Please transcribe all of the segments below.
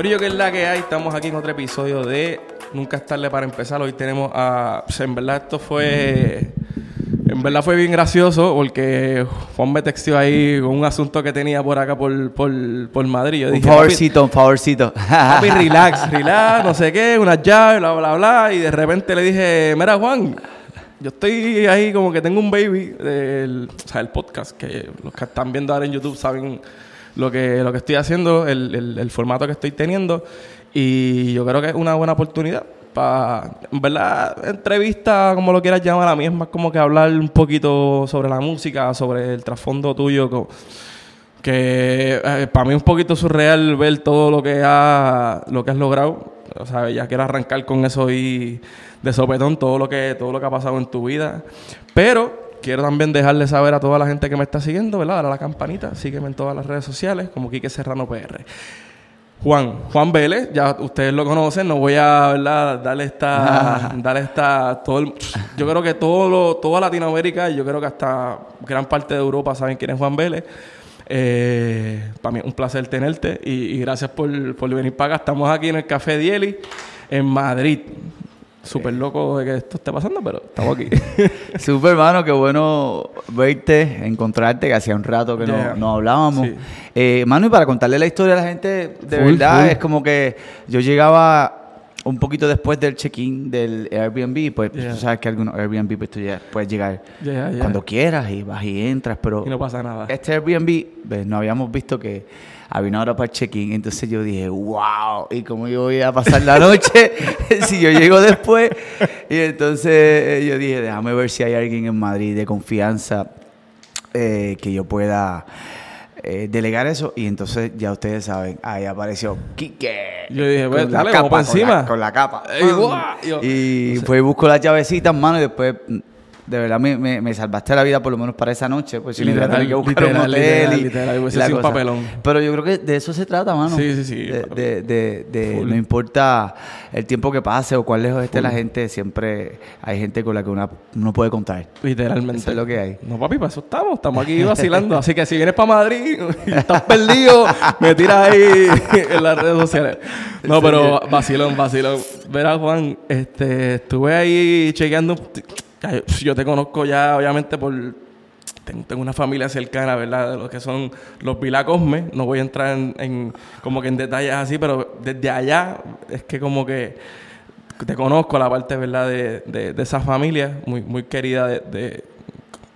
Pero yo que es la que hay, estamos aquí en otro episodio de Nunca es tarde para empezar. Hoy tenemos a. pues, en verdad, esto fue. En verdad fue bien gracioso porque Juan me texteó ahí con un asunto que tenía por acá por, por, por Madrid. Yo Un dije, favorcito, un favorcito. Papi, relax, relax, no sé qué, unas llaves, bla, bla, bla. Y de repente le dije, mira, Juan, yo estoy ahí como que tengo un baby del o sea, el podcast, que los que están viendo ahora en YouTube saben lo que, lo que estoy haciendo, el, el- el formato que estoy teniendo. Y yo creo que es una buena oportunidad para, en verdad, entrevista, como lo quieras llamar, a mí es más como que hablar un poquito sobre la música, sobre el trasfondo tuyo, co- que eh, para mí es un poquito surreal ver todo lo que ha lo que has logrado o sea ya quiero arrancar con eso y de sopetón todo lo que todo lo que ha pasado en tu vida pero quiero también dejarle saber a toda la gente que me está siguiendo verdad Dale a la campanita sígueme en todas las redes sociales como Quique Serrano PR Juan, Juan Vélez, ya ustedes lo conocen, no voy a ¿verdad? darle esta, darle esta, todo el- yo creo que todo lo- toda Latinoamérica, y yo creo que hasta gran parte de Europa saben quién es Juan Vélez. Eh, para mí es un placer tenerte y, y gracias por, por venir para acá. Estamos aquí en el Café Dieli, en Madrid. Súper loco de que esto esté pasando, pero estamos aquí. Super hermano, qué bueno verte, encontrarte, que hacía un rato que Yeah. no, no hablábamos. Sí. Eh, mano, y para contarle la historia a la gente, de Full, verdad, full. es como que yo llegaba un poquito después del check-in del Airbnb, pues Yeah. tú sabes que algunos Airbnb pues, tú ya puedes llegar ya. cuando quieras y vas y entras, pero Y no pasa nada. este Airbnb, pues, no habíamos visto que había una hora para el check-in, entonces yo dije, wow, ¿y cómo yo voy a pasar la noche si yo llego después? Y entonces eh, yo dije, déjame ver si hay alguien en Madrid de confianza eh, que yo pueda eh, delegar eso. Y entonces ya ustedes saben, ahí apareció Quique. Yo dije, con pues, la dale, capa, vamos para con la- encima. Con la capa. Ey, guau. Yo- Y fue y busco las llavecitas, mano, y después, mm, de verdad, me, me- me salvaste la vida por lo menos para esa noche, pues si a tener que buscar Literal, un hotel literal, y, literal, hubiese y la cosa. papelón. Pero yo creo que de eso se trata, mano. Sí, sí, sí. De, de- de- de- Full. no importa el tiempo que pase o cuán lejos esté la gente, siempre hay gente con la que una- uno puede contar. Literalmente. Eso es lo que hay. No, papi, para eso estamos. Estamos aquí vacilando. Así que si vienes para Madrid y estás perdido, me tiras ahí en las redes sociales. No, pero vacilón, vacilón. Verá, Juan, este, estuve ahí chequeando. Yo, te conozco ya, obviamente, por. Tengo, una familia cercana, ¿verdad? De los que son los Vilacosme. No voy a entrar en, como que en detalles así, pero desde allá es que como que te conozco la parte, ¿verdad? De, de, de esa familia, muy, muy querida de-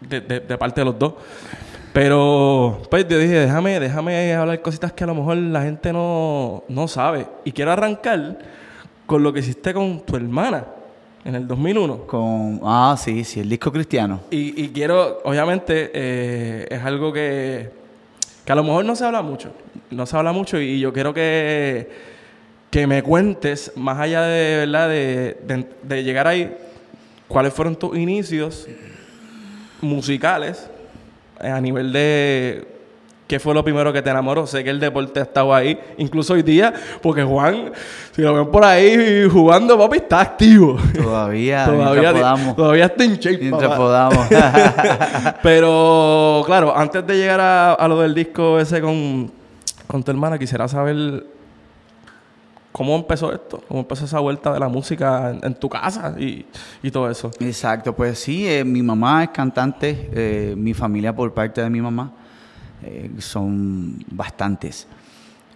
de parte de los dos. Pero, pues yo dije, déjame, déjame hablar cositas que a lo mejor la gente no, no sabe. Y quiero arrancar con lo que hiciste con tu hermana en el 2001. Con, ah, sí, sí, el disco cristiano. Y, y quiero, obviamente, eh, es algo que, que a lo mejor no se habla mucho. No se habla mucho y yo quiero que, que me cuentes, más allá de, ¿verdad? De, de- de llegar ahí, cuáles fueron tus inicios musicales eh, a nivel de qué fue lo primero que te enamoró. Sé que el deporte ha estado ahí, incluso hoy día, porque Juan, si lo ven por ahí jugando, papi, está activo. Todavía, todavía, podamos. todavía está en shape. Papá. podamos. Pero, claro, antes de llegar a, a lo del disco ese con, con tu hermana, quisiera saber cómo empezó esto, cómo empezó esa vuelta de la música en, en tu casa y, y todo eso. Exacto, pues sí, eh, mi mamá es cantante, eh, mi familia por parte de mi mamá eh, son bastantes.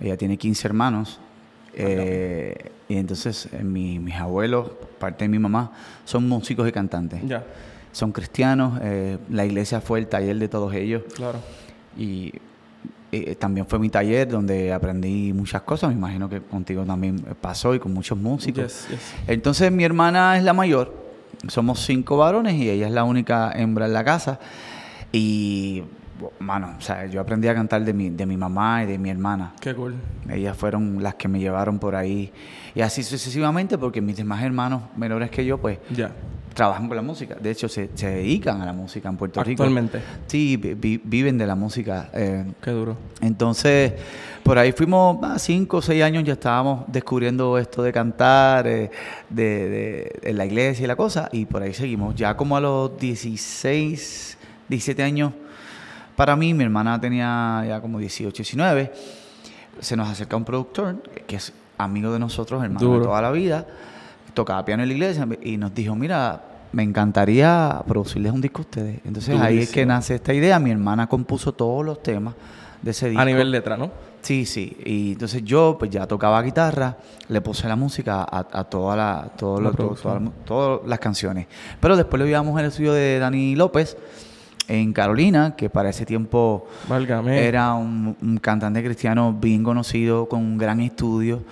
Ella tiene 15 hermanos eh, y entonces eh, mi- mis abuelos, parte de mi mamá, son músicos y cantantes. Ya, Son cristianos, eh, la iglesia fue el taller de todos ellos claro. y eh, también fue mi taller donde aprendí muchas cosas, me imagino que contigo también pasó y con muchos músicos. Yes, yes. Entonces mi hermana es la mayor, somos cinco varones y ella es la única hembra en la casa. Y, mano, o sea, yo aprendí a cantar de mi, de mi mamá y de mi hermana. Qué cool. Ellas fueron las que me llevaron por ahí. Y así sucesivamente, porque mis demás hermanos menores que yo, pues, Ya, trabajan con la música. De hecho, se, se dedican a la música en Puerto Rico. actualmente. Sí, vi- vi- viven de la música. eh, Qué duro. entonces, por ahí fuimos, a cinco o seis años ya estábamos descubriendo esto de cantar, eh, de, de- en la iglesia y la cosa, y por ahí seguimos. Ya como a los 16, 17 años, para mí, mi hermana tenía ya como 18, 19, se nos acerca un productor que es amigo de nosotros, hermano Duro. de toda la vida, tocaba piano en la iglesia y nos dijo, mira, me encantaría producirles un disco a ustedes. Entonces ahí es que nace esta idea. Mi hermana compuso todos los temas de ese disco. A nivel letra, ¿no? Sí, sí. Y entonces yo pues ya tocaba guitarra, le puse la música a, a toda la, todo La lo- todo- producción. toda la mu- todas las canciones. Pero después lo llevamos al estudio de Dani López en Carolina, que para ese tiempo Válgame. era un, un cantante cristiano bien conocido, con un gran estudio.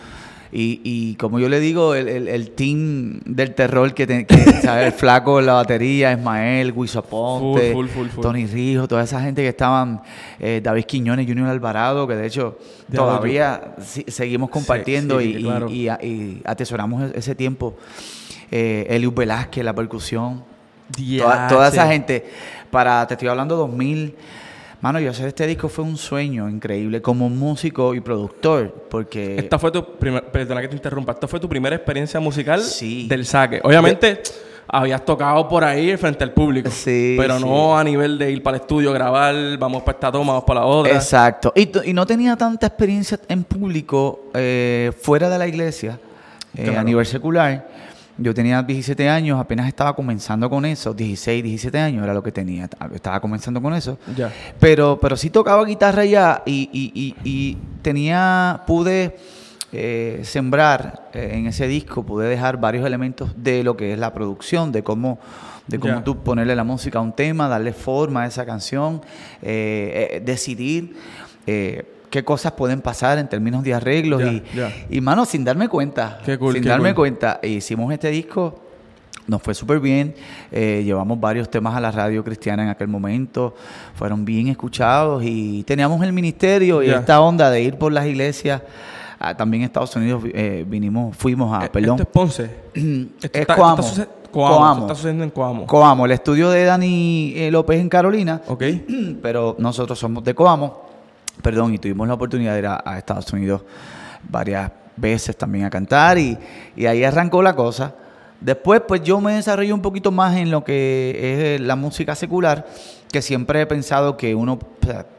Y, y como yo le digo, el, el- el team del terror que, te- que, ¿sabes? el flaco en la batería, Ismael, Guiso Aponte, Full, full, full, full. Tony Rijo, toda esa gente que estaban, eh, David Quiñones, Junior Alvarado, que de hecho todavía si- seguimos compartiendo sí, y, y- claro. y- y atesoramos ese tiempo. Eh, Elius Velázquez, la percusión, toda, toda esa gente. Para, te estoy hablando 2000. Mano, yo hacer este disco fue un sueño increíble como músico y productor, porque Esta fue tu primer, perdona que te interrumpa, esta fue tu primera experiencia musical Sí. del saque. Obviamente habías tocado por ahí frente al público, Sí, pero sí. no a nivel de ir para el estudio, grabar, vamos para esta toma, vamos para la otra. Exacto. Y, y no tenía tanta experiencia en público eh, fuera de la iglesia, eh, Claro. a nivel secular. Yo tenía 17 años, apenas estaba comenzando con eso, 16, 17 años era lo que tenía, estaba comenzando con eso. Pero, pero sí tocaba guitarra ya y, y- y- y tenía, pude eh, sembrar eh, en ese disco, pude dejar varios elementos de lo que es la producción, de cómo, de cómo tú ponerle la música a un tema, darle forma a esa canción, eh, eh, decidir eh, qué cosas pueden pasar en términos de arreglos y, ya. y, mano, sin darme cuenta, Qué cool, sin qué darme cool. cuenta, hicimos este disco nos fue súper bien, eh, llevamos varios temas a la radio cristiana en aquel momento, fueron bien escuchados y teníamos el ministerio y esta onda de ir por las iglesias, ah, también en Estados Unidos eh, vinimos, fuimos a, Eh, perdón, Esto es Ponce. Esto es está- Coamo, está suce- Coamo, Coamo. está sucediendo en Coamo. Coamo, el estudio de Dani eh, López en Carolina, ok. pero nosotros somos de Coamo, perdón, y tuvimos la oportunidad de ir a, a Estados Unidos varias veces también a cantar y, y ahí arrancó la cosa. Después, pues yo me desarrollé un poquito más en lo que es la música secular, que siempre he pensado que uno,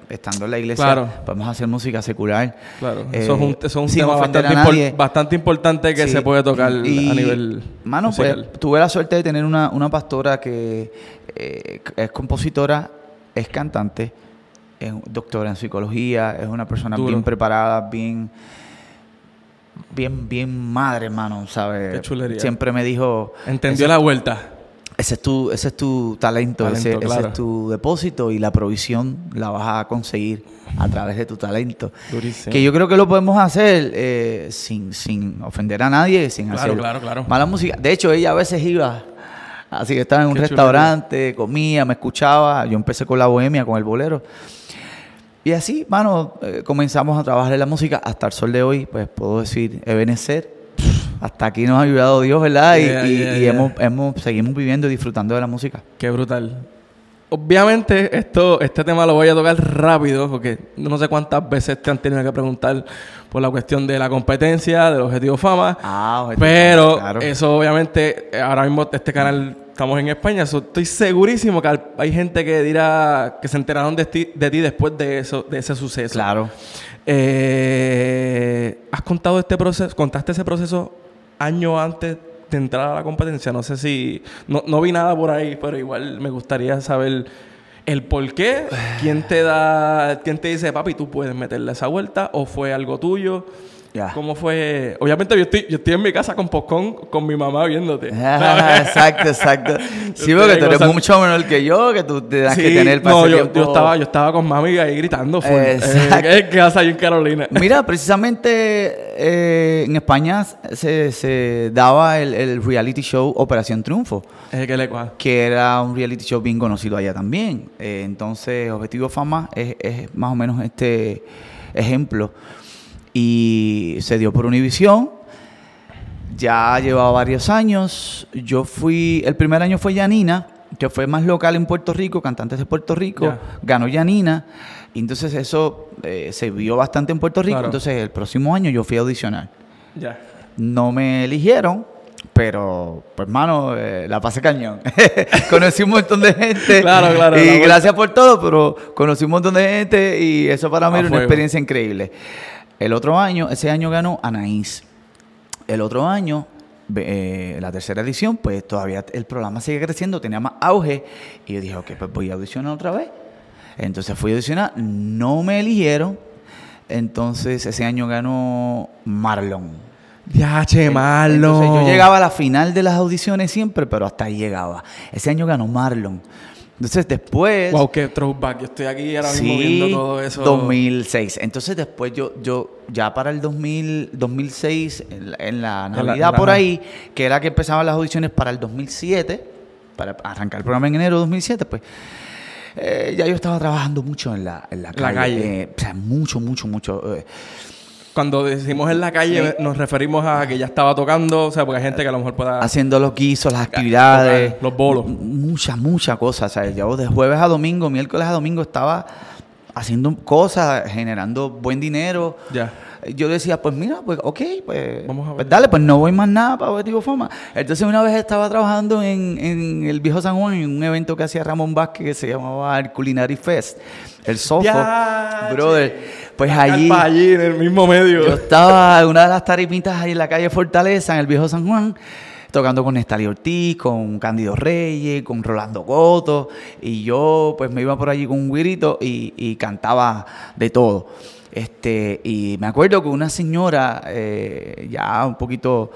estando en la iglesia, Claro. podemos hacer música secular. Claro. Eh, eso es un, eso es un tema bastante, impor- importante que Sí. se puede tocar Y, a nivel Mano, pues tuve la suerte de tener una, una pastora que eh, es compositora, es cantante, es doctora en psicología, es una persona Duro. bien preparada, bien, bien, bien madre, hermano, ¿sabes? Qué chulería. Siempre me dijo, Entendió ese, la vuelta. ese es tu, ese es tu talento, Talento, ese, es tu depósito y la provisión la vas a conseguir a través de tu talento. Durísimo. Que yo creo que lo podemos hacer eh, sin, sin ofender a nadie, sin Claro, hacer claro, claro. mala música. De hecho, ella a veces iba, así que estaba en un Qué restaurante, comía, me escuchaba. Yo empecé con la bohemia, con el bolero. Y así, mano, eh, comenzamos a trabajar en la música hasta el sol de hoy, pues puedo decir, Ebenezer. Hasta aquí nos ha ayudado Dios, ¿verdad? Y- Yeah, y, yeah, y yeah. Hemos, hemos, seguimos viviendo y disfrutando de la música. Qué brutal. Obviamente, esto, este tema lo voy a tocar rápido porque no sé cuántas veces te han tenido que preguntar por la cuestión de la competencia, del objetivo fama. Ah, objetivo pero fama, claro. eso obviamente, eh, ahora mismo este canal estamos en España, so estoy segurísimo que hay gente que dirá que se enteraron de ti, de ti después de eso, de ese suceso. Claro. Eh, ¿Has contado este proceso, contaste ese proceso años antes de entrar a la competencia? No sé si, no, no vi nada por ahí, pero igual me gustaría saber el por qué, quién te da, quién te dice, papi, tú puedes meterle esa vuelta, o fue algo tuyo. ¿Cómo fue? Obviamente yo estoy, yo estoy en mi casa con Popcorn, con mi mamá viéndote. Exacto, exacto. Sí, porque tú eres mucho menor que yo, que tú te das que tener para no, yo, tiempo. yo estaba, yo estaba con mami ahí gritando full. Exacto. Eh, ¿Qué haces ahí en Carolina? Mira, precisamente eh, en España se, se daba el, el reality show Operación Triunfo, Eh, que le que era un reality show bien conocido allá también. Eh, entonces, Objetivo Fama es, es más o menos este ejemplo. Y se dio por Univisión. Ya llevaba varios años. Yo fui, el primer año fue Yanina, que fue más local en Puerto Rico, cantantes de Puerto Rico. Ganó Yanina. Y entonces eso eh, se vio bastante en Puerto Rico. Claro. Entonces el próximo año yo fui a audicionar. Ya. No me eligieron, pero, pues, mano, eh, la pasé cañón. conocí un montón de gente. Claro, claro, la Y gracias por todo, pero conocí un montón de gente y eso para mí era una experiencia increíble. El otro año, ese año ganó Anaís. El otro año, eh, la tercera edición, pues todavía el programa sigue creciendo, tenía más auge. Y yo dije, ok, pues voy a audicionar otra vez. Entonces fui a audicionar, no me eligieron. Entonces ese año ganó Marlon. Ya, che, malo. Entonces yo llegaba a la final de las audiciones siempre, pero hasta ahí llegaba. Ese año ganó Marlon. Entonces después... Wow, qué throwback. Yo estoy aquí ahora mismo Sí, viendo todo eso. 2006. Entonces después yo, yo ya para el 2000, 2006, en la, en la En la- Navidad la- por ahí, que era que empezaban las audiciones para el 2007, para arrancar el programa en enero de 2007, pues eh, ya yo estaba trabajando mucho en la, en la calle. calle. eh, o sea, mucho, mucho, mucho. eh, Cuando decimos en la calle, nos referimos a que ya estaba tocando, o sea, porque hay gente que a lo mejor pueda... haciendo los guisos, las actividades. tocar, los bolos. Muchas, muchas cosas. ¿sabes? Yo de jueves a domingo, miércoles a domingo estaba haciendo cosas, generando buen dinero. Ya. Yo decía, pues mira, pues ok, pues, Vamos a ver. pues dale, pues no voy más nada para Objetivo Fama. Entonces una vez estaba trabajando en, en el Viejo San Juan, en un evento que hacía Ramón Vázquez que se llamaba el Culinary Fest, el Sofo. Ya, Brother, pues allí... allí en el mismo medio. Yo estaba en una de las tarimitas ahí en la calle Fortaleza, en el viejo San Juan, tocando con Nestali Ortiz, con Cándido Reyes, con Rolando Coto, y yo pues me iba por allí con un guirito y, y cantaba de todo. Este, y me acuerdo que una señora eh, ya un poquito,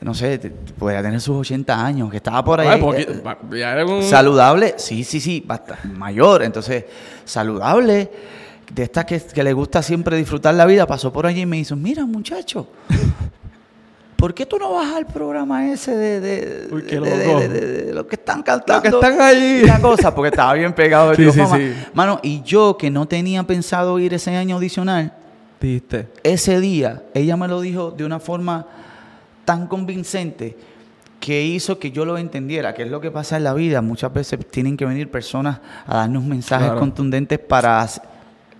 no sé, podía tener sus 80 años, que estaba por ahí. Porque- eh, ya era un... Saludable, sí, sí, sí, mayor. Entonces, saludable, de estas que, que le gusta siempre disfrutar la vida, pasó por allí y me hizo, mira muchacho, ¿por qué tú no vas al programa ese de, de, Uy, de- los que están cantando? Los que están ahí. Una cosa, porque estaba bien pegado el Sí, sí, sí. Mano, y yo que no tenía pensado ir ese año a audicionar, Dijiste. ese día ella me lo dijo de una forma tan convincente que hizo que yo lo entendiera, que es lo que pasa en la vida. Muchas veces tienen que venir personas a darnos mensajes Claro. contundentes para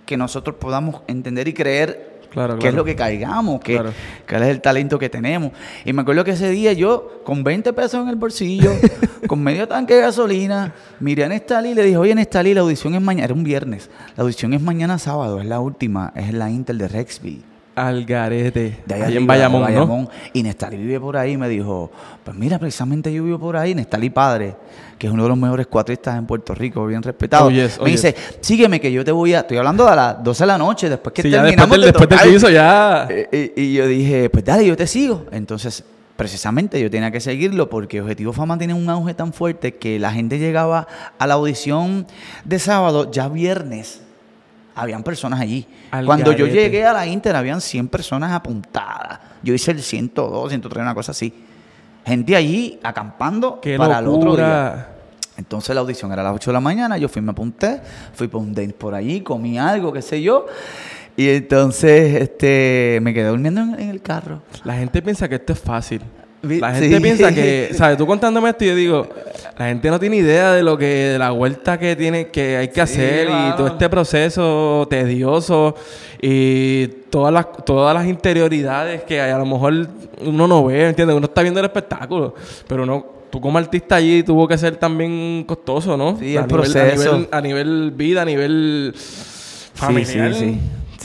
que nosotros podamos entender y creer Claro, qué es lo que caigamos, qué, Claro. cuál es el talento que tenemos. Y me acuerdo que ese día yo, con 20 pesos en el bolsillo, con medio tanque de gasolina, miré a Nestalí y le dije, oye Nestalí, la audición es mañana, era un viernes, la audición es mañana sábado, es la última, es la Intel de Rexville. Al garete. De ahí Ahí en arriba, de Bayamón, ¿no? Bayamón. Y Nestalí vive por ahí y me dijo, pues mira, precisamente yo vivo por ahí, Nestalí Padre, que es uno de los mejores cuatristas en Puerto Rico, bien respetado. Oh, yes, oh, me dice, sígueme que yo te voy a, estoy hablando a las 12 de la noche, después que Sí, ya después terminamos del, de después del tocar". piso ya... Y, y yo dije, pues dale, yo te sigo. Entonces, precisamente yo tenía que seguirlo porque Objetivo Fama tiene un auge tan fuerte que la gente llegaba a la audición de sábado, ya viernes. Habían personas allí. Al Cuando yo llegué a la Inter, habían 100 personas apuntadas. Yo hice el 102, 103, una cosa así. Gente allí acampando ¡Qué para el otro día. Entonces la audición era a las 8 de la mañana, yo fui, me apunté, fui por un date por allí, comí algo, qué sé yo, y entonces este, me quedé durmiendo en, en el carro. La gente piensa que esto es fácil. La gente sí. piensa que, ¿sabes? Tú contándome esto yo digo, la gente no tiene idea de lo que, de la vuelta que tiene, que hay que Sí, hacer y todo este proceso tedioso y todas las, todas las interioridades que a lo mejor uno no ve, ¿entiendes? Uno está viendo el espectáculo, pero uno, tú como artista allí tuvo que ser también costoso, ¿no? Sí, a el nivel, proceso. A nivel, a nivel vida, a nivel familiar. sí, sí. Sí,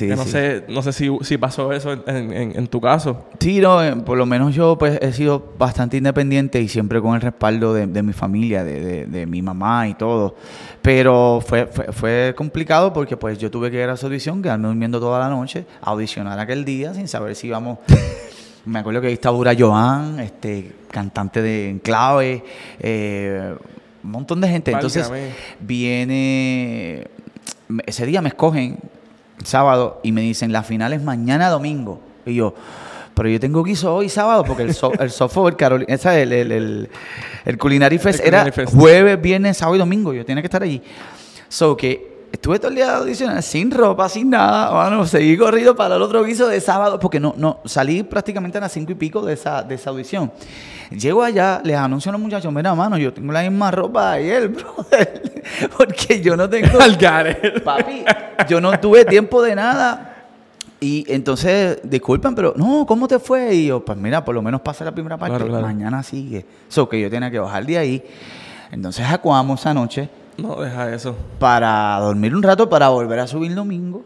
que no sí. sé, no sé si, si pasó eso en, en- en tu caso. Sí, no, eh, por lo menos yo pues he sido bastante independiente y siempre con el respaldo de, de mi familia, de, de- de mi mamá y todo. Pero fue, fue, fue complicado porque pues yo tuve que ir a esa audición, quedarme durmiendo toda la noche, audicionar aquel día sin saber si íbamos... Me acuerdo que ahí estaba Ura Joan, este, cantante de Enclave, eh, un montón de gente. Entonces Válgame. viene, ese día me escogen sábado y me dicen la final es mañana domingo. Y yo, pero yo tengo guiso hoy sábado porque el, so, el Sofo, el Carolina, el, el, el, el Culinary Fest era Culinary Fest. jueves, viernes, sábado y domingo. Yo tenía que estar allí. So que estuve todo el día de audicionar sin ropa, sin nada. Bueno, seguí corrido para el otro guiso de sábado porque no, no, salí prácticamente a las cinco y pico de esa, de esa audición. Llego allá, les anuncio a los muchachos, mira, mano, yo tengo la misma ropa de él, brother. Porque yo no tengo... Papi, yo no tuve tiempo de nada. Y entonces, disculpen, pero no, ¿cómo te fue? Y yo, pues mira, por lo menos pasa la primera parte, Claro, claro. mañana sigue. Eso que yo tenía que bajar de ahí. Entonces acuamos esa noche No, deja eso. para dormir un rato, para volver a subir el domingo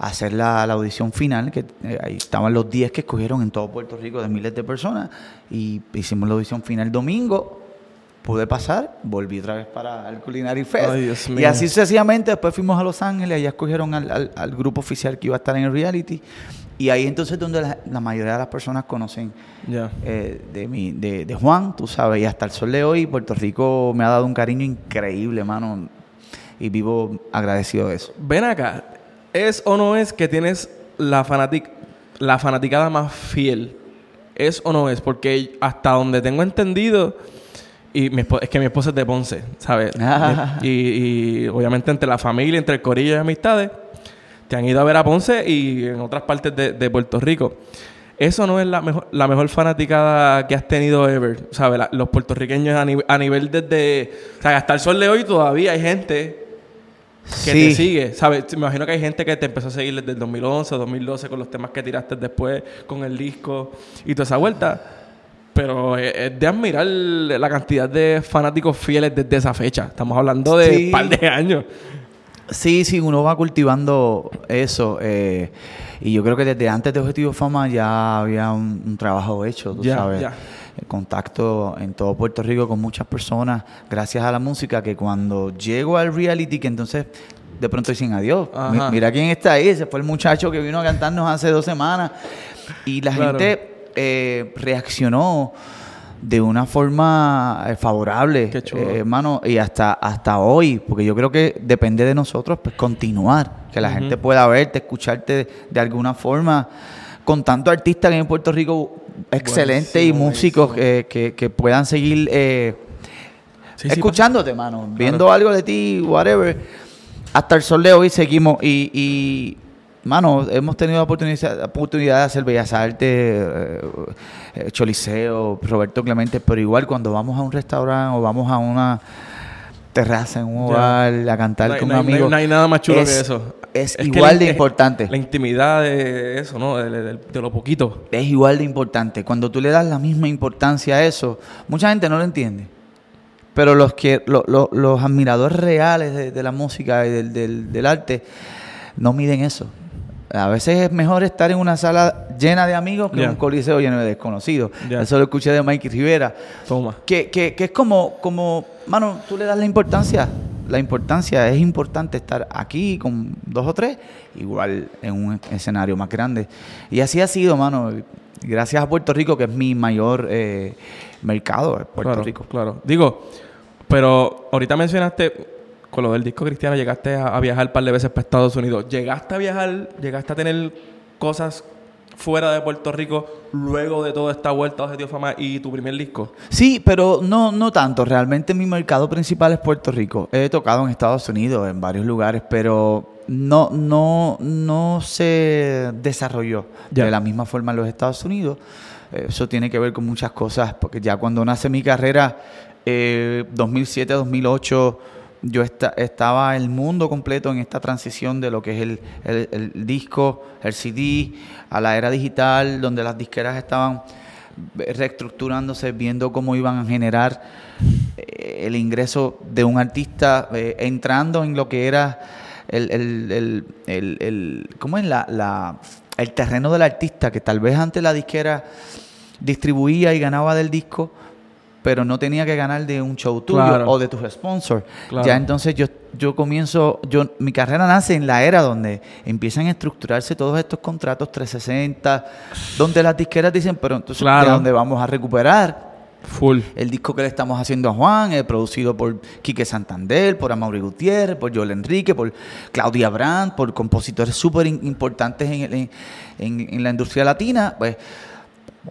hacer la, la audición final, que eh, ahí estaban los 10 que escogieron en todo Puerto Rico de miles de personas, y hicimos la audición final domingo, pude pasar, volví otra vez para el Culinary Fest. Ay, Dios y mío. así sucesivamente, después fuimos a Los Ángeles, allá escogieron al, al- al grupo oficial que iba a estar en el reality. Y ahí entonces donde la, la mayoría de las personas conocen eh, de, mi, de, de Juan, tú sabes, y hasta el sol de hoy, Puerto Rico me ha dado un cariño increíble, mano, y vivo agradecido de eso. Ven acá, ¿es o no es que tienes la, fanatic la fanaticada más fiel? ¿Es o no es? Porque hasta donde tengo entendido, y mi espo- es que mi esposa es de Ponce, ¿sabes? Ah. y, y obviamente entre la familia, entre el corillo y amistades, te han ido a ver a Ponce y en otras partes de, de Puerto Rico. Eso no es la mejor, la mejor fanaticada que has tenido ever. ¿Sabes? La- los puertorriqueños a, ni- a nivel desde... O sea, hasta el sol de hoy todavía hay gente que te sigue, ¿sabes? Me imagino que hay gente que te empezó a seguir desde el 2011, 2012 con los temas que tiraste después, con el disco y toda esa vuelta. Pero es, es de admirar la cantidad de fanáticos fieles desde esa fecha. Estamos hablando de Sí. un par de años. Sí, sí, uno va cultivando eso. eh, y yo creo que desde antes de Objetivo Fama ya había un, un trabajo hecho, tú Ya, sabes. El contacto en todo Puerto Rico con muchas personas, gracias a la música, que cuando llego al reality, que entonces de pronto dicen adiós. Ajá. Mira quién está ahí, ese fue el muchacho que vino a cantarnos hace dos semanas. Y la Claro. gente eh, reaccionó de una forma eh, favorable, eh, hermano, y hasta, hasta hoy, porque yo creo que depende de nosotros, pues continuar, que la gente pueda verte, escucharte de, alguna forma, con tanto artista que hay en Puerto Rico, excelente y músicos eh, que, que puedan seguir eh, Sí, sí, escuchándote, mano, viendo algo de ti, whatever. Hasta el sol de hoy seguimos y, y, mano, hemos tenido la oportunidad, oportunidad de hacer Bellas Artes, eh, eh, Choliseo, Roberto Clemente, pero igual cuando vamos a un restaurante o vamos a una terraza en un hogar a cantar No con no un no amigo. no hay nada más chulo es- que eso. Es, igual de importante. La intimidad de eso, ¿no? De, de- de lo poquito. es igual de importante. Cuando tú le das la misma importancia a eso, mucha gente no lo entiende. Pero los que lo- lo- los admiradores reales de, de la música y del, del- del arte no miden eso. A veces es mejor estar en una sala llena de amigos que en un coliseo lleno de desconocidos. Ya. Eso lo escuché de Mikey Rivera. Toma. Que, que, que es como, como, mano, tú le das la importancia. La importancia es importante estar aquí con dos o tres, igual en un escenario más grande. Y así ha sido, mano. Gracias a Puerto Rico, que es mi mayor eh, mercado, Puerto claro, Rico. Claro. Digo, pero ahorita mencionaste, con lo del disco cristiano, llegaste a, a viajar un par de veces para Estados Unidos. ¿Llegaste a viajar, llegaste a tener cosas fuera de Puerto Rico luego de toda esta vuelta a Objetivo Fama y tu primer disco? Sí, pero no, no tanto. Realmente mi mercado principal es Puerto Rico. He tocado en Estados Unidos, en varios lugares, pero no, no, no se desarrolló de la misma forma en los Estados Unidos. Eso tiene que ver con muchas cosas, porque ya cuando nace mi carrera, eh, 2007-2008, yo esta- estaba el mundo completo en esta transición de lo que es el, el- disco, el CD, a la era digital, donde las disqueras estaban reestructurándose, viendo cómo iban a generar eh, el ingreso de un artista, eh, entrando en lo que era el, el- el- ¿cómo es la, la- el terreno del artista, que tal vez antes la disquera distribuía y ganaba del disco, pero no tenía que ganar de un show tuyo Claro. o de tus sponsors. Claro. Ya entonces yo, yo comienzo, yo, mi carrera nace en la era donde empiezan a estructurarse todos estos contratos 360, donde las disqueras dicen, pero entonces, Claro. ¿de dónde vamos a recuperar? Full. El disco que le estamos haciendo a Juan es producido por Quique Santander, por Amaury Gutiérrez, por Joel Enrique, por Claudia Brandt, por compositores súper importantes en, en- en- en la industria latina. Pues,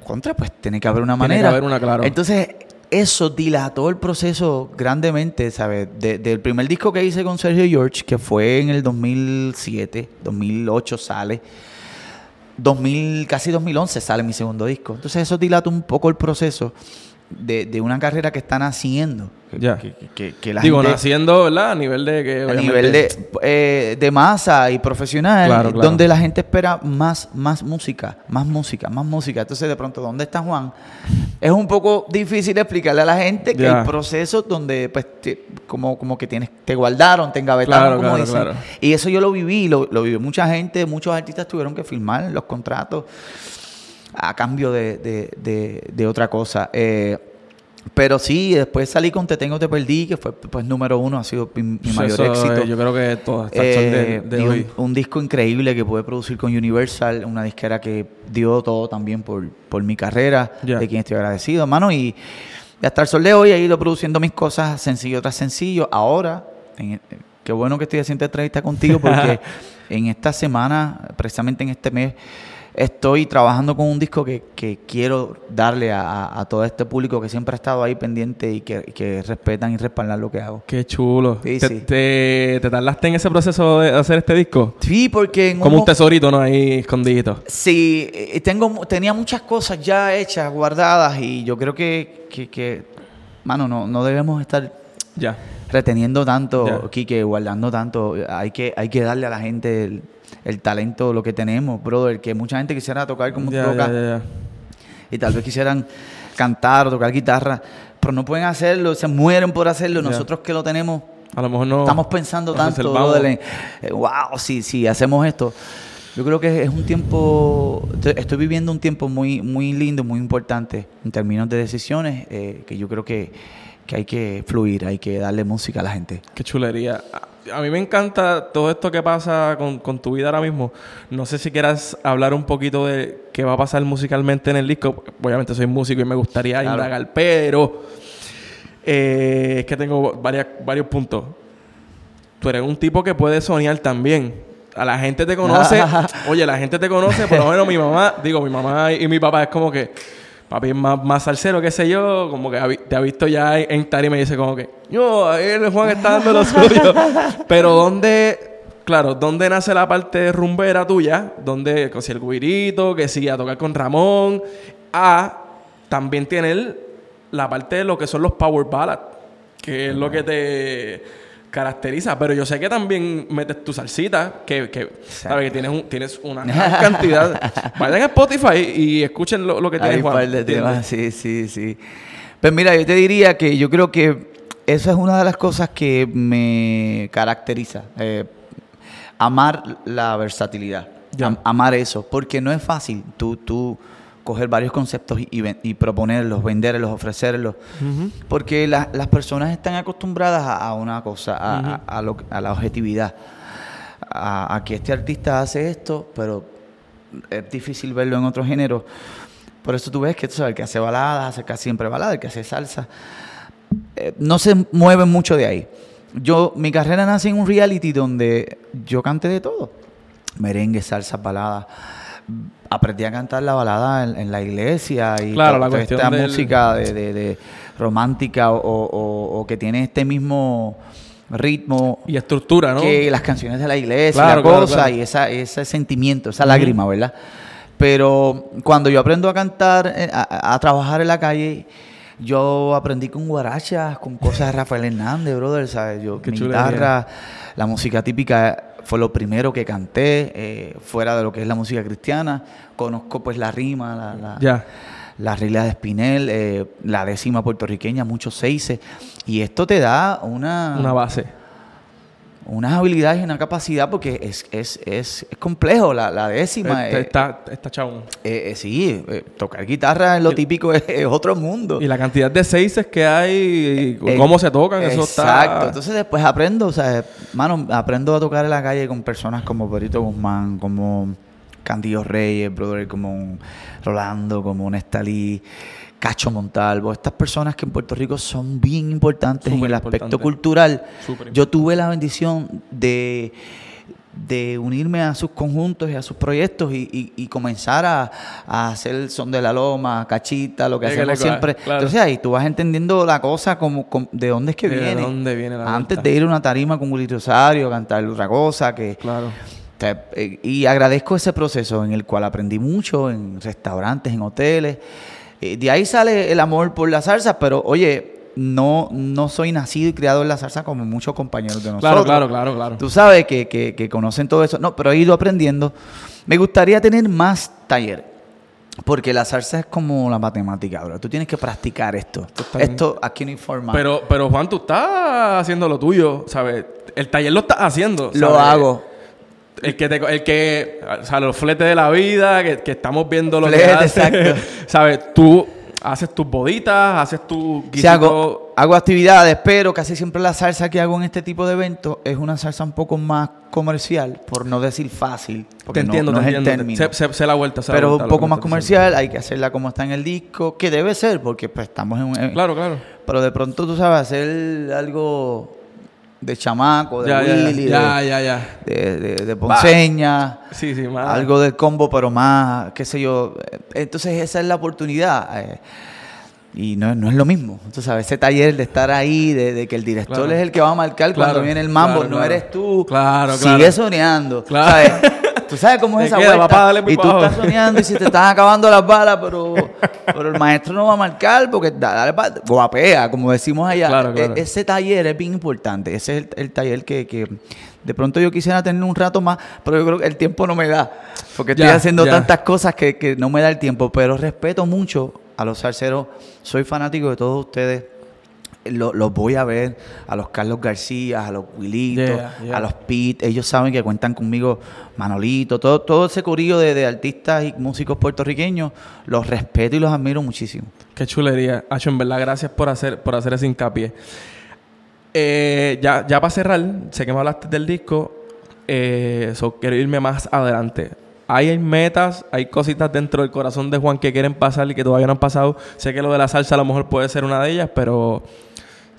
contra, pues tiene que haber una Tiene que manera. haber una, claro. Entonces, eso dilató el proceso grandemente, ¿sabes? De- del primer disco que hice con Sergio George, que fue en el 2007, 2008 sale. 2000, casi 2011 sale mi segundo disco. Entonces eso dilata un poco el proceso de, de una carrera que están haciendo. Que, Ya. que, que- que la Digo, gente- naciendo, ¿verdad? A nivel de que. a nivel de, eh, de masa y profesional, Claro, claro. donde la gente espera más, más música, más música, más música. Entonces, de pronto, ¿dónde está Juan? Es un poco difícil explicarle a la gente que Ya. hay procesos donde, pues, te- como, como que tienes, te guardaron, te engavetaron, Claro, como claro, dicen. claro. Y eso yo lo viví, lo, lo vivió mucha gente, muchos artistas tuvieron que firmar los contratos a cambio de, de- de- de otra cosa. Eh, pero sí, después salí con Te Tengo, Te Perdí, que fue pues número uno, ha sido mi, mi mayor eso, éxito. eh, yo creo que todo hasta el sol de, Eh, de y hoy. un, un disco increíble que pude producir con Universal, una disquera que dio todo también por, por mi carrera, de quien estoy agradecido, hermano. Y hasta el sol de hoy he ido produciendo mis cosas sencillo tras sencillo. Ahora, en- qué bueno que estoy haciendo esta entrevista contigo porque en esta semana, precisamente en este mes, estoy trabajando con un disco que, que quiero darle a, todo este público que siempre ha estado ahí pendiente y que, que respetan y respaldan lo que hago. Qué chulo. Sí, ¿Te, sí. te- te tardaste en ese proceso de hacer este disco? Sí, porque en Como un tesorito, ¿no? Ahí escondidito. Sí, eh, tengo, mu- tenía muchas cosas ya hechas, guardadas, y yo creo que, que, que, mano, no, no debemos estar Ya. reteniendo tanto. Quique, guardando tanto. Hay que, hay que darle a la gente el, el talento, lo que tenemos, brother, que mucha gente quisiera tocar como Ya, toca y tal vez quisieran cantar o tocar guitarra, pero no pueden hacerlo, se mueren por hacerlo. Nosotros que lo tenemos, A lo mejor no. Estamos pensando tanto, reservamos. brother, en, eh, wow, si, si hacemos esto. Yo creo que es un tiempo, estoy viviendo un tiempo muy, muy lindo, muy importante en términos de decisiones, eh, que yo creo que, que hay que fluir, hay que darle música a la gente. Qué chulería. A- mí me encanta todo esto que pasa con, con tu vida ahora mismo. No sé si quieras hablar un poquito de qué va a pasar musicalmente en el disco. Obviamente soy músico y me gustaría Claro. indagar, pero eh, es que tengo varias, varios puntos. Tú eres un tipo que puede soñar también. A la gente te conoce. oye, la gente te conoce, por lo menos mi mamá, digo, mi mamá y mi papá es como que, papi es más, más salsero, qué sé yo, como que te ha visto ya en, tarima y me dice como que, yo, ahí el Juan está dando lo suyo. Pero ¿dónde, claro, dónde nace la parte rumbera tuya? ¿Dónde, que si el guirito, que si a tocar con Ramón? A, también tiene la parte de lo que son los power ballads, que es lo que te caracteriza, pero yo sé que también metes tu salsita, que, que sabes que tienes, un- tienes una gran cantidad. Vayan a Spotify y escuchen lo, lo que Hay tienes, un Juan. par de temas, sí, sí, sí. Pues mira, yo te diría que yo creo que esa es una de las cosas que me caracteriza. eh, amar la versatilidad. Am- amar eso. Porque no es fácil tú, tú coger varios conceptos y, y proponerlos, venderlos, ofrecerlos. Porque la- las personas están acostumbradas a, a una cosa, a, a- a lo- a la objetividad. A, que este artista hace esto, pero es difícil verlo en otros géneros. Por eso tú ves que tú sabes, el que hace baladas, hace casi siempre baladas, el que hace salsa. eh, no se mueven mucho de ahí. Yo, mi carrera nace en un reality donde yo canté de todo. Merengue, salsa, balada. Aprendí a cantar la balada en, en la iglesia y Claro, la cuestión esta del- música de, de- de romántica o, o- o que tiene este mismo ritmo Y estructura, ¿no? que las canciones de la iglesia, Claro, la claro, cosa y esa, ese sentimiento, esa lágrima, ¿verdad? Pero cuando yo aprendo a cantar, eh, a, a trabajar en la calle, yo aprendí con guarachas, con cosas de Rafael Hernández, brother, ¿sabes? Yo, Qué mi guitarra, la música típica fue lo primero que canté, eh, fuera de lo que es la música cristiana. Conozco pues la rima, la, la, la regla de Spinel, eh, la décima puertorriqueña, muchos seises. Y esto te da una, Una base. Unas habilidades y una capacidad porque es, es, es, es complejo la, la décima. Eh, está, está chabón. eh, eh, sí, eh, tocar guitarra en lo típico es, es otro mundo. Y la cantidad de seises que hay, y Eh, cómo se tocan, eso está... Exacto. Entonces después aprendo, o sea, mano, aprendo a tocar en la calle con personas como Perito Guzmán, como Candido Reyes, brother, como Rolando, como Nestalí, Cacho Montalvo. Estas personas que en Puerto Rico son bien importantes en el aspecto importante. cultural. Súper Yo tuve la bendición de de unirme a sus conjuntos y a sus proyectos y, y- y comenzar a, a hacer el son de la loma, cachita, lo que hacemos siempre. claro. Entonces ahí tú vas entendiendo la cosa como, como- de dónde es que ¿De viene. dónde viene la Antes vuelta? de ir a una tarima con Willy Rosario, cantar otra cosa, que Claro. Eh, y agradezco ese proceso en el cual aprendí mucho en restaurantes, en hoteles. Eh, de ahí sale el amor por la salsa, pero oye, no, no soy nacido y criado en la salsa como muchos compañeros de nosotros. Claro, claro, claro, claro. Tú sabes que, que- que conocen todo eso. No, pero he ido aprendiendo. Me gustaría tener más talleres. Porque la salsa es como la matemática, bro. Tú tienes que practicar esto. Esto aquí no informa. Pero, pero Juan, tú estás haciendo lo tuyo, ¿sabes? El taller lo estás haciendo. lo hago. El que, te, el que, o sea, los fletes de la vida, que, que estamos viendo lo que Flete, haces, exacto. ¿sabes? Tú haces tus boditas, haces tu Sí, hago, hago actividades, pero casi siempre la salsa que hago en este tipo de eventos es una salsa un poco más comercial, por no decir fácil. Porque Te no- entiendo, no, te es el entiendo. término. Sé, sé- sé la vuelta, la pero vuelta un poco más comercial, hay que hacerla como está en el disco, que debe ser, porque pues estamos en un... Claro, claro. Pero de pronto tú sabes hacer algo de chamaco, de Ya, Willy, ya, de, ya, de, de- de Ponceña, Sí, sí, más. algo del combo, pero más, qué sé yo. Entonces esa es la oportunidad. eh, y no, no es lo mismo. Tú sabes, ese taller de estar ahí, de, de que el director Claro. es el que va a marcar cuando viene el mambo, claro, no eres tú. Claro, Sigue soñando. Claro. ¿sabes? Tú sabes cómo es esa queda, vuelta. papá, dale por y tú estás soñando y se te están acabando las balas, pero, pero el maestro no va a marcar porque da- dale pa- guapea, como decimos allá. Claro, claro. E- ese taller es bien importante. Ese es el, el taller que, que de pronto yo quisiera tener un rato más, pero yo creo que el tiempo no me da. Porque estoy Ya, haciendo ya. tantas cosas que, que no me da el tiempo. Pero respeto mucho a los salseros. Soy fanático de todos ustedes. Lo- Los voy a ver, a los Carlos García, a los Willitos, Yeah, yeah. a los Pete. Ellos saben que cuentan conmigo, Manolito, todo, todo ese corillo de, de artistas y músicos puertorriqueños. Los respeto y los admiro muchísimo. Qué chulería. Hacho, en verdad, gracias por hacer, por hacer ese hincapié. Eh, ya, ya para cerrar, sé que me hablaste del disco. Eh, so, quiero irme más adelante. Hay metas, hay cositas dentro del corazón de Juan que quieren pasar y que todavía no han pasado. Sé que lo de la salsa a lo mejor puede ser una de ellas, pero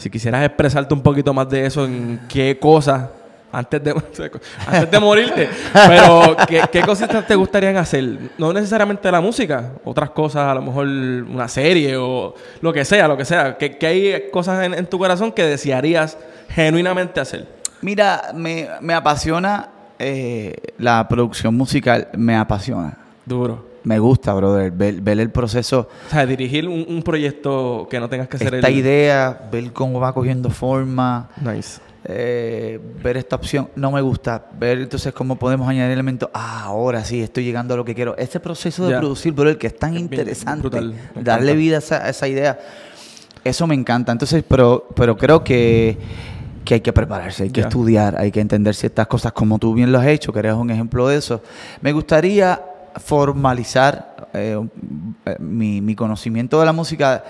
si quisieras expresarte un poquito más de eso, en qué cosas, antes de, antes de morirte, pero ¿qué, qué cositas te gustarían hacer? No necesariamente la música, otras cosas, a lo mejor una serie o lo que sea, lo que sea. ¿Qué, qué hay cosas en, en tu corazón que desearías genuinamente hacer? Mira, me, me apasiona eh, la producción musical, me apasiona. Duro. Me gusta, brother, ver, ver el proceso, O sea, dirigir un, un proyecto que no tengas que hacer esta el... idea, ver cómo va cogiendo forma, Nice. eh, ver esta opción. No me gusta. Ver entonces cómo podemos añadir elementos. Ah, ahora sí, estoy llegando a lo que quiero. Este proceso de producir, brother, que es tan Es interesante. brutal, Darle vida a esa, a esa idea. Eso me encanta. Entonces, pero, pero creo que, que hay que prepararse, hay que estudiar, hay que entender ciertas cosas como tú bien lo has hecho, que eres un ejemplo de eso. Me gustaría formalizar eh, eh, mi, mi conocimiento de la música,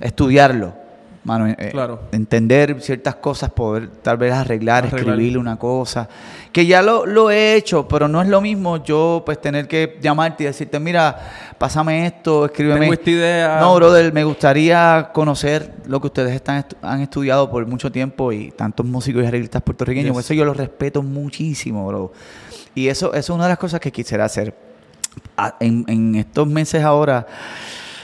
estudiarlo. Mano, eh, Claro. entender ciertas cosas, poder tal vez arreglar, Arreglar. escribirle una cosa, que ya lo, lo he hecho, pero no es lo mismo yo pues tener que llamarte y decirte, mira, pásame esto, escríbeme. Tengo esta idea. No, brother, me gustaría conocer lo que ustedes están estu- han estudiado por mucho tiempo y tantos músicos y arreglistas puertorriqueños. Yes. Eso yo los respeto muchísimo, bro. Y eso, eso es una de las cosas que quisiera hacer. En estos meses ahora,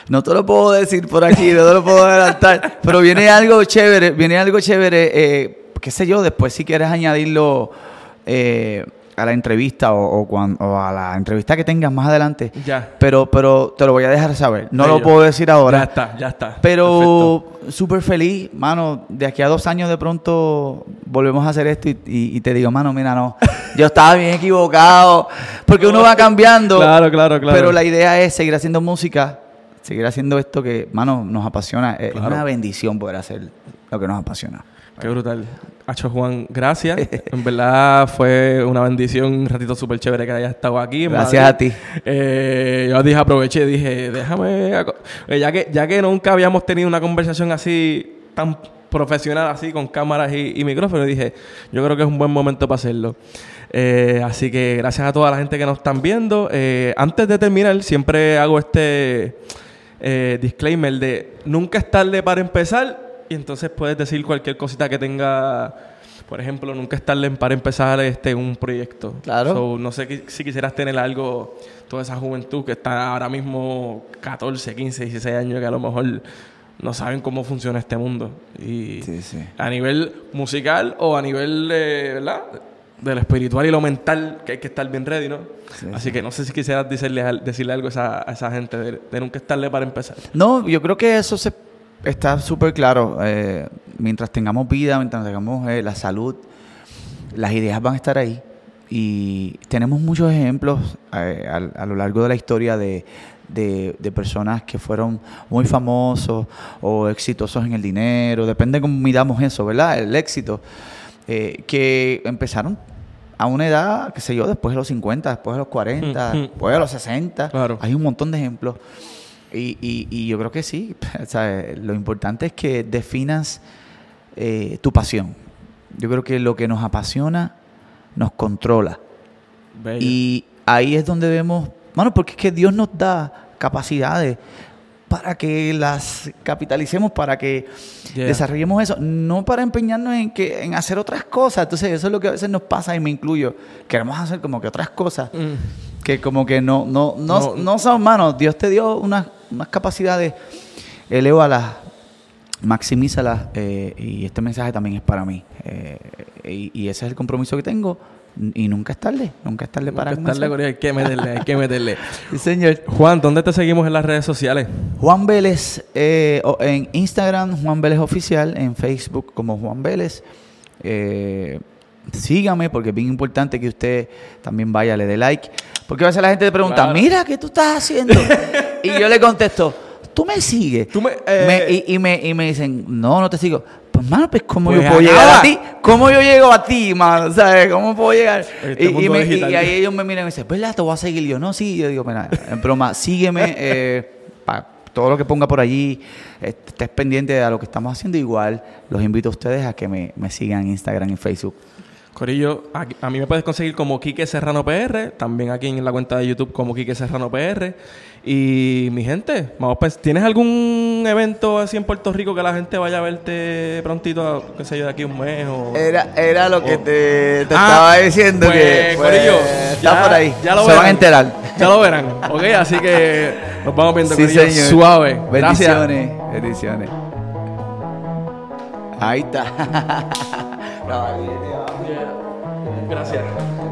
no te lo puedo decir por aquí, no te lo puedo adelantar, pero viene algo chévere, viene algo chévere, eh, qué sé yo, después si quieres añadirlo eh, a la entrevista o, o cuan- o a la entrevista que tengas más adelante. Ya. Pero, pero te lo voy a dejar saber. No lo puedo decir ahora. Ya está, ya está. Pero súper feliz, mano. De aquí a dos años de pronto volvemos a hacer esto y, y- y te digo, mano, mira, no. Yo estaba bien equivocado. Porque uno va cambiando. Claro, claro, claro. Pero la idea es seguir haciendo música, seguir haciendo esto que, mano, nos apasiona. Es- una bendición poder hacer lo que nos apasiona. Qué brutal. Hacho Juan, gracias. En verdad fue una bendición, un ratito súper chévere que hayas estado aquí. Gracias a ti. Eh, yo dije, aproveché, dije, déjame, eh, ya que, ya que nunca habíamos tenido una conversación así, tan profesional, así, con cámaras y, y micrófonos, dije, yo creo que es un buen momento para hacerlo. Eh, así que gracias a toda la gente que nos están viendo. Eh, antes de terminar, siempre hago este disclaimer de nunca es tarde para empezar y entonces puedes decir cualquier cosita que tenga, por ejemplo, nunca es tarde para empezar este un proyecto. Claro. So, no sé si quisieras tener algo, toda esa juventud que está ahora mismo 14, 15, 16 años que a lo mejor no saben cómo funciona este mundo. Y Sí, sí. a nivel musical o a nivel, eh, ¿verdad? de lo espiritual y lo mental, que hay que estar bien ready, ¿no? Sí, Así que no sé si quisieras decirle, decirle algo a esa, a esa gente, de, de nunca estarle para empezar. No, yo creo que eso se, está súper claro. Eh, mientras tengamos vida, mientras tengamos eh, la salud, las ideas van a estar ahí. Y tenemos muchos ejemplos eh, a, lo largo de la historia de, de- de personas que fueron muy famosos o exitosos en el dinero, depende de cómo midamos eso, ¿verdad? El éxito, eh, que empezaron a una edad, qué sé yo, después de los 50, después de los 40, Mm, mm. después de los 60. Claro. Hay un montón de ejemplos. Y, y- y yo creo que sí. lo importante es que definas eh, tu pasión. Yo creo que lo que nos apasiona nos controla. Bello. Y ahí es donde vemos, bueno, porque es que Dios nos da capacidades para que las capitalicemos, para que Yeah. desarrollemos eso, no para empeñarnos en que en hacer otras cosas. Entonces, eso es lo que a veces nos pasa y me incluyo. Queremos hacer como que otras cosas Mm. que como que no no no, No. no son manos. Dios te dio unas, unas capacidades, elévalas, maximízalas eh, y este mensaje también es para mí. Eh, y, y ese es el compromiso que tengo y nunca es tarde, nunca es tarde para Nunca estarle, comenzar. Corillo, hay que meterle, hay que meterle. Sí, señor. Juan, ¿dónde te seguimos en las redes sociales? Juan Vélez eh, en Instagram, Juan Vélez Oficial, en Facebook como Juan Vélez. Eh, sígame porque es bien importante que usted también vaya, le dé like. Porque a veces la gente te pregunta, Claro. mira, ¿qué tú estás haciendo? y yo le contesto, tú me sigues. Tú me- eh, Me- y, y me, y me dicen, no, no te sigo. Pues, mano, pues, ¿cómo Pues yo puedo llegar a ti? ¿Cómo yo llego a ti, mano? ¿Sabes? ¿Cómo puedo llegar? Este y, y me- y- ahí ellos me miran y me dicen, ¿verdad? Te voy a seguir. Y yo, no, sí. Yo digo, mira, en broma, sígueme. Eh, pa- todo lo que ponga por allí, estés pendiente de lo que estamos haciendo. Igual, los invito a ustedes a que me, me sigan en Instagram y Facebook. Corillo, aquí- a mí me puedes conseguir como Quique Serrano PR, también aquí en la cuenta de YouTube como Quique Serrano PR. Y mi gente, vamos pues, ¿tienes algún evento así en Puerto Rico que la gente vaya a verte prontito, qué sé yo, de aquí un mes o... Era, era lo que te, te Ah, estaba diciendo pues, que pues, Corillo, está ya- por ahí. ya lo Se verán. van a enterar. Ya lo verán, ¿ok? Así que nos vamos viendo, Sí, Corillo, señor. suave. Gracias. Bendiciones. Bendiciones. Ahí está. Gracias.